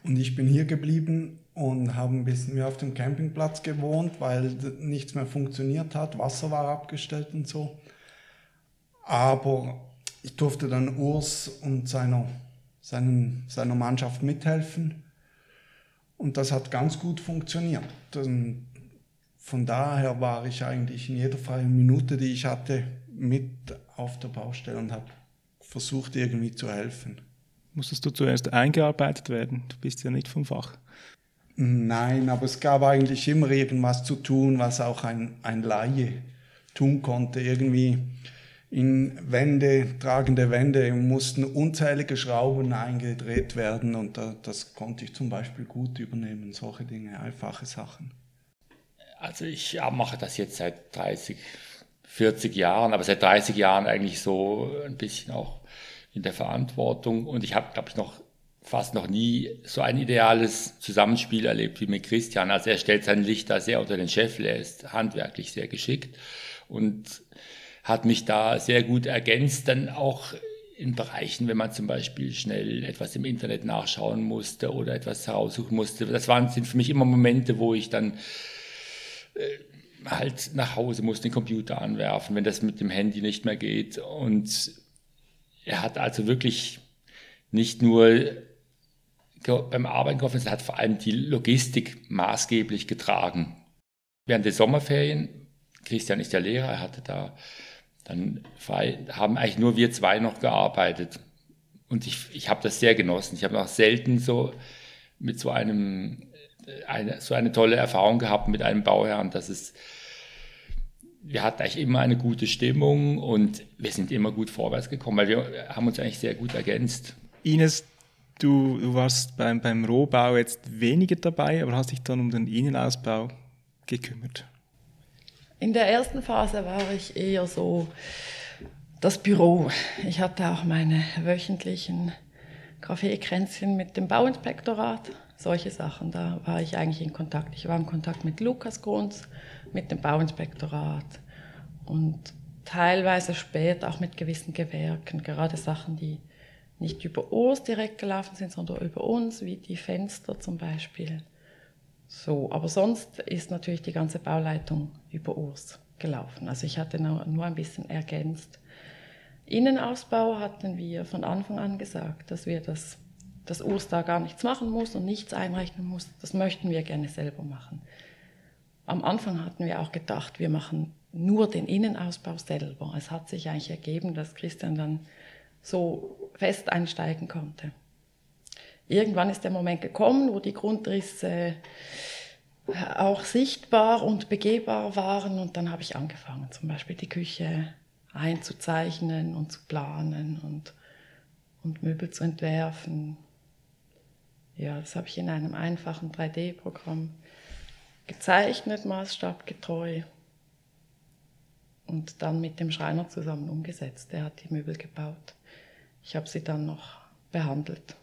Und ich bin hier geblieben und habe ein bisschen mehr auf dem Campingplatz gewohnt, weil nichts mehr funktioniert hat. Wasser war abgestellt und so. Aber ich durfte dann Urs und seiner, seinen, seiner Mannschaft mithelfen. Und das hat ganz gut funktioniert. Und von daher war ich eigentlich in jeder freien Minute, die ich hatte, mit auf der Baustelle und habe versucht, irgendwie zu helfen. Musstest du zuerst eingearbeitet werden? Du bist ja nicht vom Fach. Nein, aber es gab eigentlich immer irgendwas zu tun, was auch ein, ein Laie tun konnte. Irgendwie in Wände, tragende Wände mussten unzählige Schrauben eingedreht werden und das konnte ich zum Beispiel gut übernehmen, solche Dinge, einfache Sachen. Also ich mache das jetzt seit 30, 40 Jahren, aber seit 30 Jahren eigentlich so ein bisschen auch in der Verantwortung. Und ich habe, glaube ich, noch fast noch nie so ein ideales Zusammenspiel erlebt wie mit Christian. Also er stellt sein Licht da sehr unter den Scheffel. Er ist handwerklich sehr geschickt und hat mich da sehr gut ergänzt. Dann auch in Bereichen, wenn man zum Beispiel schnell etwas im Internet nachschauen musste oder etwas heraussuchen musste. Das waren, sind für mich immer Momente, wo ich dann äh, halt nach Hause muss, den Computer anwerfen, wenn das mit dem Handy nicht mehr geht. Und er hat also wirklich nicht nur beim Arbeiten geholfen, hat vor allem die Logistik maßgeblich getragen. Während der Sommerferien, Christian ist ja Lehrer, er hatte da dann frei, haben eigentlich nur wir zwei noch gearbeitet. Und ich, ich habe das sehr genossen. Ich habe noch selten so mit so einem eine, so eine tolle Erfahrung gehabt mit einem Bauherrn, dass es, wir hatten eigentlich immer eine gute Stimmung und wir sind immer gut vorwärts gekommen, weil wir haben uns eigentlich sehr gut ergänzt. Ines, du, du warst beim, beim Rohbau jetzt weniger dabei, aber hast dich dann um den Innenausbau gekümmert. In der ersten Phase war ich eher so das Büro. Ich hatte auch meine wöchentlichen Kaffeekränzchen mit dem Bauinspektorat solche Sachen. Da war ich eigentlich in Kontakt. Ich war in Kontakt mit Lukas Grunz, mit dem Bauinspektorat und teilweise später auch mit gewissen Gewerken, gerade Sachen, die nicht über uns direkt gelaufen sind, sondern über uns, wie die Fenster zum Beispiel. So, aber sonst ist natürlich die ganze Bauleitung über uns gelaufen. Also ich hatte nur, nur ein bisschen ergänzt. Innenausbau hatten wir von Anfang an gesagt, dass wir das dass Urs da gar nichts machen muss und nichts einrechnen muss. Das möchten wir gerne selber machen. Am Anfang hatten wir auch gedacht, wir machen nur den Innenausbau selber. Es hat sich eigentlich ergeben, dass Christian dann so fest einsteigen konnte. Irgendwann ist der Moment gekommen, wo die Grundrisse auch sichtbar und begehbar waren und dann habe ich angefangen, zum Beispiel die Küche einzuzeichnen und zu planen und, und Möbel zu entwerfen, ja, das habe ich in einem einfachen 3D-Programm gezeichnet, maßstabgetreu und dann mit dem Schreiner zusammen umgesetzt. Der hat die Möbel gebaut. Ich habe sie dann noch behandelt.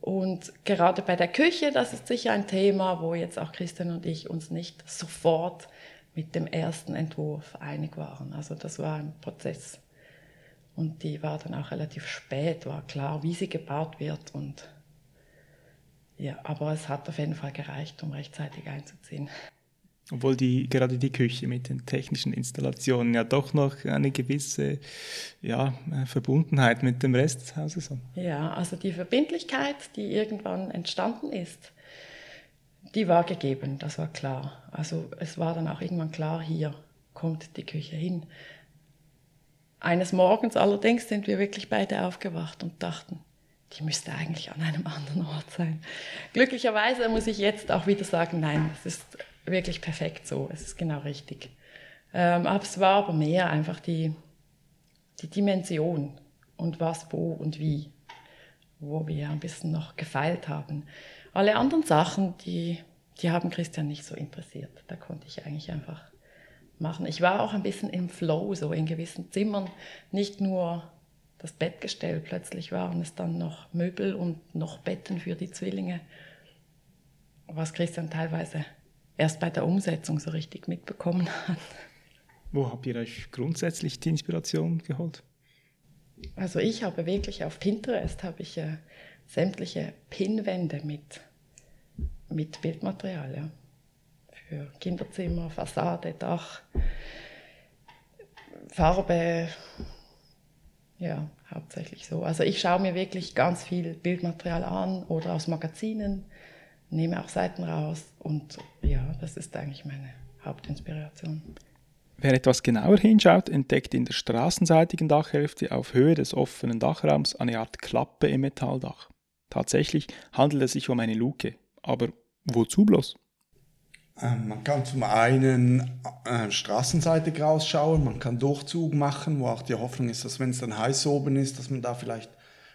Und gerade bei der Küche, das ist sicher ein Thema, wo jetzt auch Christian und ich uns nicht sofort mit dem ersten Entwurf einig waren. Also das war ein Prozess. Und die war dann auch relativ spät, war klar, wie sie gebaut wird und ja, aber es hat auf jeden Fall gereicht, um rechtzeitig einzuziehen. Obwohl die, gerade die Küche mit den technischen Installationen ja doch noch eine gewisse ja, Verbundenheit mit dem Rest des Hauses hat. Ja, also die Verbindlichkeit, die irgendwann entstanden ist, die war gegeben, das war klar. Also es war dann auch irgendwann klar, hier kommt die Küche hin. Eines Morgens allerdings sind wir wirklich beide aufgewacht und dachten, die müsste eigentlich an einem anderen Ort sein. Glücklicherweise muss ich jetzt auch wieder sagen, nein, es ist wirklich perfekt so, es ist genau richtig. Ähm, aber es war aber mehr einfach die, die Dimension und was, wo und wie, wo wir ein bisschen noch gefeilt haben. Alle anderen Sachen, die, die haben Christian nicht so interessiert. Da konnte ich eigentlich einfach machen. Ich war auch ein bisschen im Flow, so in gewissen Zimmern, nicht nur das Bettgestell, plötzlich waren es dann noch Möbel und noch Betten für die Zwillinge, was Christian teilweise erst bei der Umsetzung so richtig mitbekommen hat. Wo habt ihr euch grundsätzlich die Inspiration geholt? Also ich habe wirklich auf Pinterest habe ich äh, sämtliche Pinnwände mit, mit Bildmaterial, ja. Für Kinderzimmer, Fassade, Dach, Farbe, ja, hauptsächlich so. Also ich schaue mir wirklich ganz viel Bildmaterial an oder aus Magazinen, nehme auch Seiten raus und ja, das ist eigentlich meine Hauptinspiration. Wer etwas genauer hinschaut, entdeckt in der straßenseitigen Dachhälfte auf Höhe des offenen Dachraums eine Art Klappe im Metalldach. Tatsächlich handelt es sich um eine Luke. Aber wozu bloß? Ähm, man kann zum einen äh, straßenseitig rausschauen, man kann Durchzug machen, wo auch die Hoffnung ist, dass wenn es dann heiß oben ist, dass man da vielleicht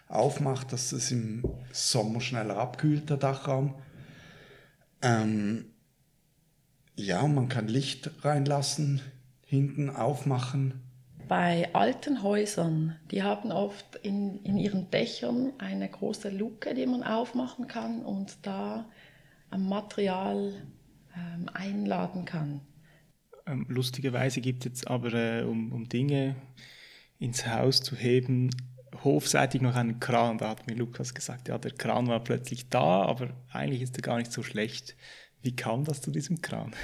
aufmacht, dass es im Sommer schneller abkühlt, der Dachraum. Ähm, ja, man kann Licht reinlassen, hinten aufmachen. Bei alten Häusern, die haben oft in, in ihren Dächern eine große Luke, die man aufmachen kann und da Material ähm, einladen kann. Ähm, lustigerweise gibt es jetzt aber, äh, um, um Dinge ins Haus zu heben, hofseitig noch einen Kran. Da hat mir Lukas gesagt, ja, der Kran war plötzlich da, aber eigentlich ist er gar nicht so schlecht. Wie kam das zu diesem Kran?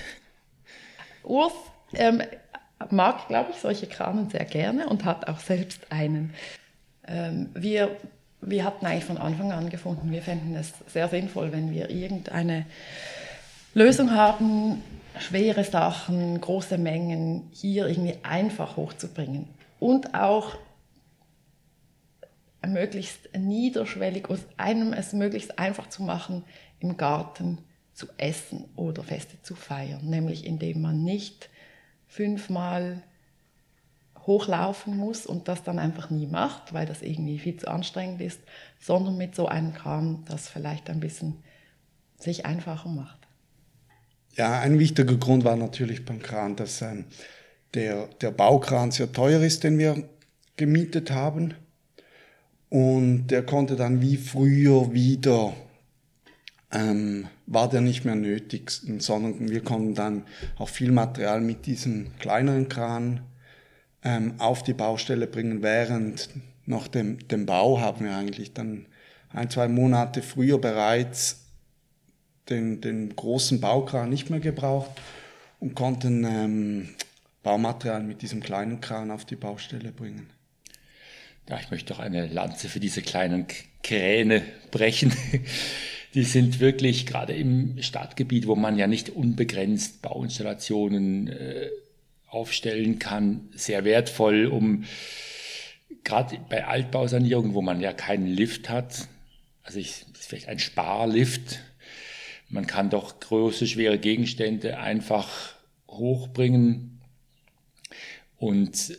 Urs ähm, mag, glaube ich, solche Kranen sehr gerne und hat auch selbst einen. Ähm, wir, wir hatten eigentlich von Anfang an gefunden, wir fänden es sehr sinnvoll, wenn wir irgendeine Lösung haben, schwere Sachen, große Mengen hier irgendwie einfach hochzubringen und auch möglichst niederschwellig, aus einem es möglichst einfach zu machen, im Garten zu essen oder Feste zu feiern, nämlich indem man nicht fünfmal hochlaufen muss und das dann einfach nie macht, weil das irgendwie viel zu anstrengend ist, sondern mit so einem Kram, das vielleicht ein bisschen sich einfacher macht. Ja, ein wichtiger Grund war natürlich beim Kran, dass ähm, der, der Baukran sehr teuer ist, den wir gemietet haben. Und der konnte dann wie früher wieder, ähm, war der nicht mehr nötig, sondern wir konnten dann auch viel Material mit diesem kleineren Kran ähm, auf die Baustelle bringen. Während nach dem, dem Bau haben wir eigentlich dann ein, zwei Monate früher bereits den, den großen Baukran nicht mehr gebraucht und konnten ähm, Baumaterial mit diesem kleinen Kran auf die Baustelle bringen. Ja, ich möchte doch eine Lanze für diese kleinen Kräne brechen. Die sind wirklich gerade im Stadtgebiet, wo man ja nicht unbegrenzt Bauinstallationen äh, aufstellen kann, sehr wertvoll, um gerade bei Altbausanierungen, wo man ja keinen Lift hat, also ich, das ist vielleicht ein Sparlift, man kann doch große, schwere Gegenstände einfach hochbringen. Und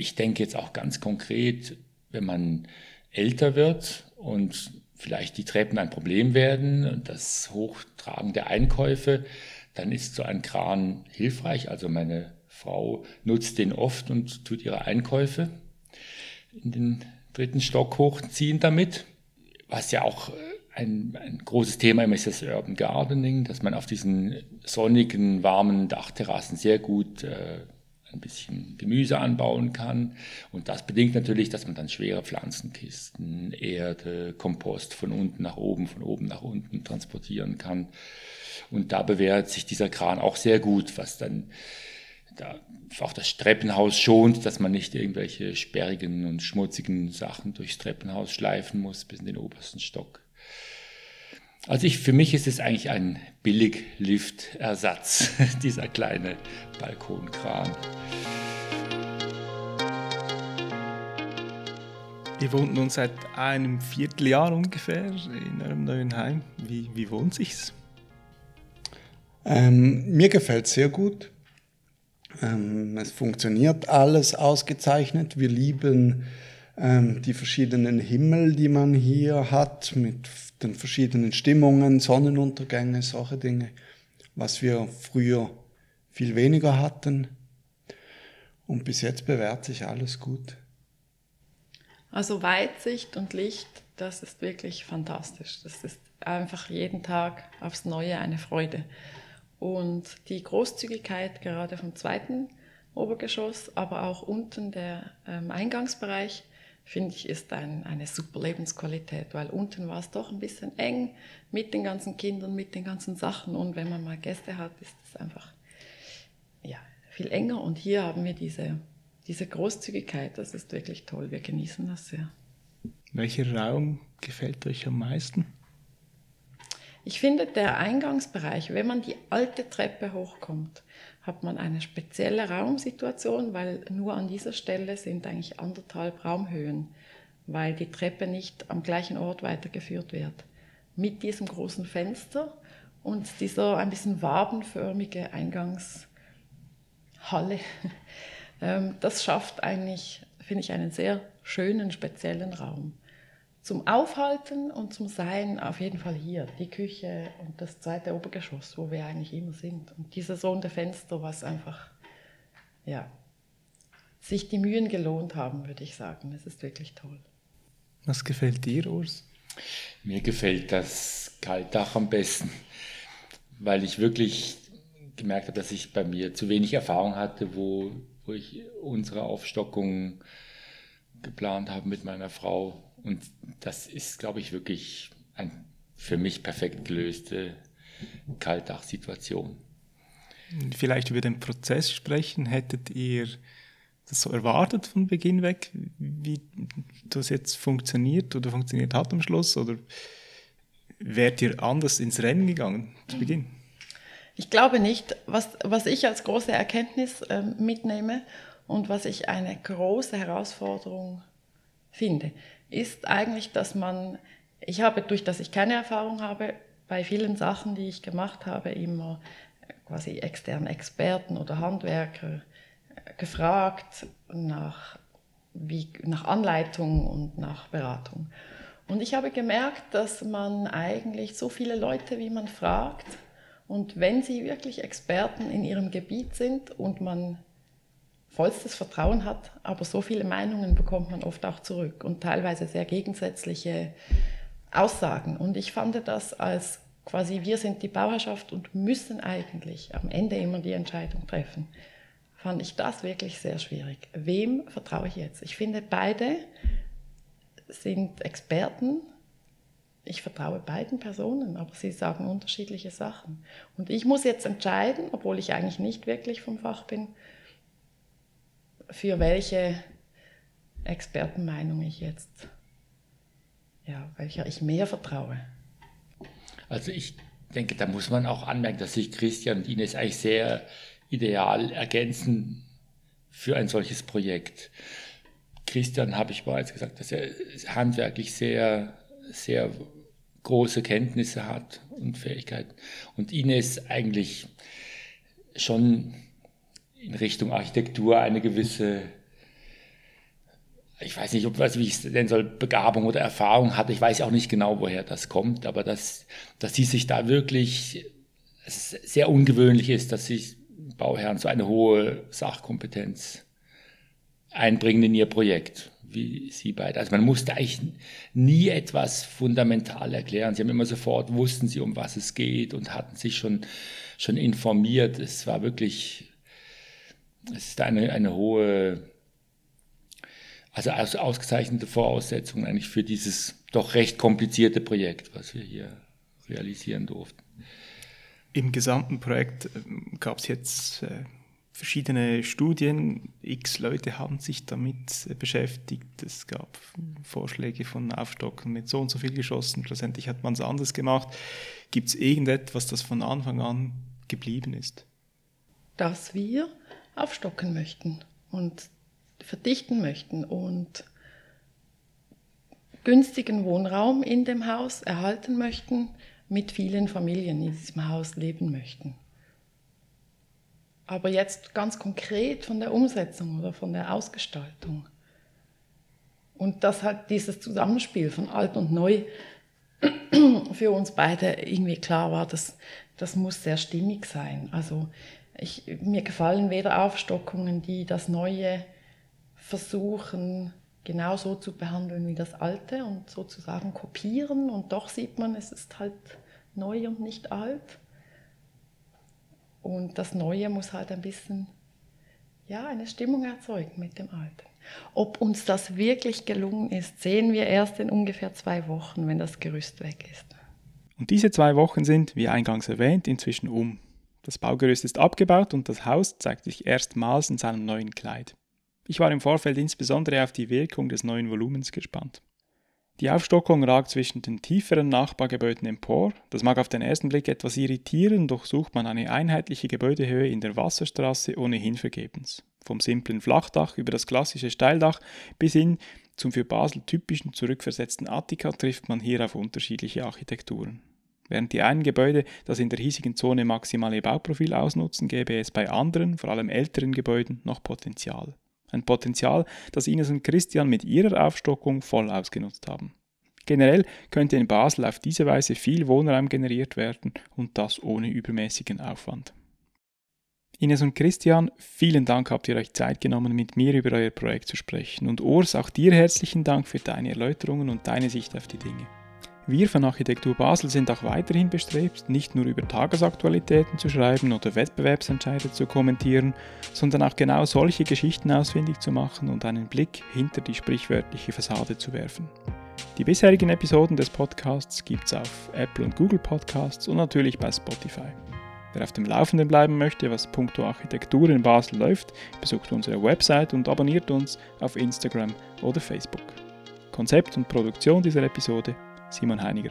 ich denke jetzt auch ganz konkret, wenn man älter wird und vielleicht die Treppen ein Problem werden und das Hochtragen der Einkäufe, dann ist so ein Kran hilfreich. Also meine Frau nutzt den oft und tut ihre Einkäufe in den dritten Stock hochziehen damit, was ja auch ein, ein großes Thema ist das Urban Gardening, dass man auf diesen sonnigen, warmen Dachterrassen sehr gut äh, ein bisschen Gemüse anbauen kann. Und das bedingt natürlich, dass man dann schwere Pflanzenkisten, Erde, Kompost von unten nach oben, von oben nach unten transportieren kann. Und da bewährt sich dieser Kran auch sehr gut, was dann da auch das Treppenhaus schont, dass man nicht irgendwelche sperrigen und schmutzigen Sachen durchs Treppenhaus schleifen muss bis in den obersten Stock. Also ich, für mich ist es eigentlich ein Billig-Lift-Ersatz, dieser kleine Balkonkran. Ihr wohnt nun seit einem Vierteljahr ungefähr in eurem neuen Heim. Wie, wie wohnt sich's? Ähm, mir gefällt es sehr gut. Ähm, es funktioniert alles ausgezeichnet. Wir lieben ähm, die verschiedenen Himmel, die man hier hat, mit den verschiedenen Stimmungen, Sonnenuntergänge, solche Dinge, was wir früher viel weniger hatten. Und bis jetzt bewährt sich alles gut. Also Weitsicht und Licht, das ist wirklich fantastisch. Das ist einfach jeden Tag aufs Neue eine Freude. Und die Großzügigkeit gerade vom zweiten Obergeschoss, aber auch unten der ähm, Eingangsbereich, finde ich, ist ein, eine super Lebensqualität, weil unten war es doch ein bisschen eng mit den ganzen Kindern, mit den ganzen Sachen. Und wenn man mal Gäste hat, ist es einfach ja, viel enger. Und hier haben wir diese diese Großzügigkeit, das ist wirklich toll. Wir genießen das sehr. Welcher Raum gefällt euch am meisten? Ich finde, der Eingangsbereich, wenn man die alte Treppe hochkommt, hat man eine spezielle Raumsituation, weil nur an dieser Stelle sind eigentlich anderthalb Raumhöhen, weil die Treppe nicht am gleichen Ort weitergeführt wird. Mit diesem großen Fenster und dieser ein bisschen wabenförmige Eingangshalle ähm, das schafft eigentlich, finde ich, einen sehr schönen, speziellen Raum. Zum Aufhalten und zum Sein auf jeden Fall hier, die Küche und das zweite Obergeschoss, wo wir eigentlich immer sind. Und dieses runde Fenster, was einfach, ja, sich die Mühen gelohnt haben, würde ich sagen. Es ist wirklich toll. Was gefällt dir, Urs? Mir gefällt das Kaltdach am besten, weil ich wirklich gemerkt habe, dass ich bei mir zu wenig Erfahrung hatte, wo wo ich unsere Aufstockung geplant habe mit meiner Frau. Und das ist, glaube ich, wirklich eine für mich perfekt gelöste Kaltdachsituation. Vielleicht über den Prozess sprechen. Hättet ihr das so erwartet von Beginn weg, wie das jetzt funktioniert oder funktioniert hat am Schluss? Oder wärt ihr anders ins Rennen gegangen zu Beginn? Ich glaube nicht. Was, was ich als große Erkenntnis äh, mitnehme und was ich eine große Herausforderung finde, ist eigentlich, dass man, ich habe, durch dass ich keine Erfahrung habe, bei vielen Sachen, die ich gemacht habe, immer quasi externe Experten oder Handwerker äh, gefragt nach, wie, nach Anleitung und nach Beratung. Und ich habe gemerkt, dass man eigentlich so viele Leute, wie man fragt, und wenn sie wirklich Experten in ihrem Gebiet sind und man vollstes Vertrauen hat, aber so viele Meinungen bekommt man oft auch zurück und teilweise sehr gegensätzliche Aussagen. Und ich fand das als quasi, wir sind die Bauerschaft und müssen eigentlich am Ende immer die Entscheidung treffen, fand ich das wirklich sehr schwierig. Wem vertraue ich jetzt? Ich finde, beide sind Experten ich vertraue beiden Personen, aber sie sagen unterschiedliche Sachen. Und ich muss jetzt entscheiden, obwohl ich eigentlich nicht wirklich vom Fach bin, für welche Expertenmeinung ich jetzt, ja, welcher ich mehr vertraue. Also ich denke, da muss man auch anmerken, dass sich Christian und Ines eigentlich sehr ideal ergänzen für ein solches Projekt. Christian, habe ich bereits gesagt, dass er handwerklich sehr sehr große Kenntnisse hat und Fähigkeiten. Und Ines eigentlich schon in Richtung Architektur eine gewisse, ich weiß nicht, ob, wie ich es nennen soll, Begabung oder Erfahrung hat. Ich weiß auch nicht genau, woher das kommt, aber dass, dass sie sich da wirklich, sehr ungewöhnlich ist, dass sich Bauherren so eine hohe Sachkompetenz einbringen in ihr Projekt wie Sie beide. Also man musste eigentlich nie etwas fundamental erklären. Sie haben immer sofort, wussten Sie, um was es geht und hatten sich schon, schon informiert. Es war wirklich, es ist eine, eine hohe, also ausgezeichnete Voraussetzung eigentlich für dieses doch recht komplizierte Projekt, was wir hier realisieren durften. Im gesamten Projekt ähm, gab es jetzt äh, verschiedene Studien. X Leute haben sich damit äh, beschäftigt. Es gab Vorschläge von Aufstocken mit so und so viel geschossen. Schlussendlich hat man es anders gemacht. Gibt es irgendetwas, das von Anfang an geblieben ist? Dass wir aufstocken möchten und verdichten möchten und günstigen Wohnraum in dem Haus erhalten möchten, mit vielen Familien in diesem Haus leben möchten. Aber jetzt ganz konkret von der Umsetzung oder von der Ausgestaltung. Und dass halt dieses Zusammenspiel von alt und neu für uns beide irgendwie klar war, dass das muss sehr stimmig sein. Also ich, mir gefallen weder Aufstockungen, die das Neue versuchen genauso zu behandeln wie das Alte und sozusagen kopieren und doch sieht man, es ist halt neu und nicht alt. Und das Neue muss halt ein bisschen ja, eine Stimmung erzeugen mit dem Alten. Ob uns das wirklich gelungen ist, sehen wir erst in ungefähr zwei Wochen, wenn das Gerüst weg ist. Und diese zwei Wochen sind, wie eingangs erwähnt, inzwischen um. Das Baugerüst ist abgebaut und das Haus zeigt sich erstmals in seinem neuen Kleid. Ich war im Vorfeld insbesondere auf die Wirkung des neuen Volumens gespannt. Die Aufstockung ragt zwischen den tieferen Nachbargebäuden empor. Das mag auf den ersten Blick etwas irritieren, doch sucht man eine einheitliche Gebäudehöhe in der Wasserstraße ohnehin vergebens. Vom simplen Flachdach über das klassische Steildach bis hin zum für Basel typischen zurückversetzten Attika trifft man hier auf unterschiedliche Architekturen. Während die einen Gebäude das in der hiesigen Zone maximale Bauprofil ausnutzen, gäbe es bei anderen, vor allem älteren Gebäuden, noch Potenzial. Ein Potenzial, das Ines und Christian mit ihrer Aufstockung voll ausgenutzt haben. Generell könnte in Basel auf diese Weise viel Wohnraum generiert werden und das ohne übermäßigen Aufwand. Ines und Christian, vielen Dank habt ihr euch Zeit genommen, mit mir über euer Projekt zu sprechen. Und Urs, auch dir herzlichen Dank für deine Erläuterungen und deine Sicht auf die Dinge. Wir von Architektur Basel sind auch weiterhin bestrebt, nicht nur über Tagesaktualitäten zu schreiben oder Wettbewerbsentscheide zu kommentieren, sondern auch genau solche Geschichten ausfindig zu machen und einen Blick hinter die sprichwörtliche Fassade zu werfen. Die bisherigen Episoden des Podcasts gibt es auf Apple und Google Podcasts und natürlich bei Spotify. Wer auf dem Laufenden bleiben möchte, was punkto Architektur in Basel läuft, besucht unsere Website und abonniert uns auf Instagram oder Facebook. Konzept und Produktion dieser Episode Simon Heiniger.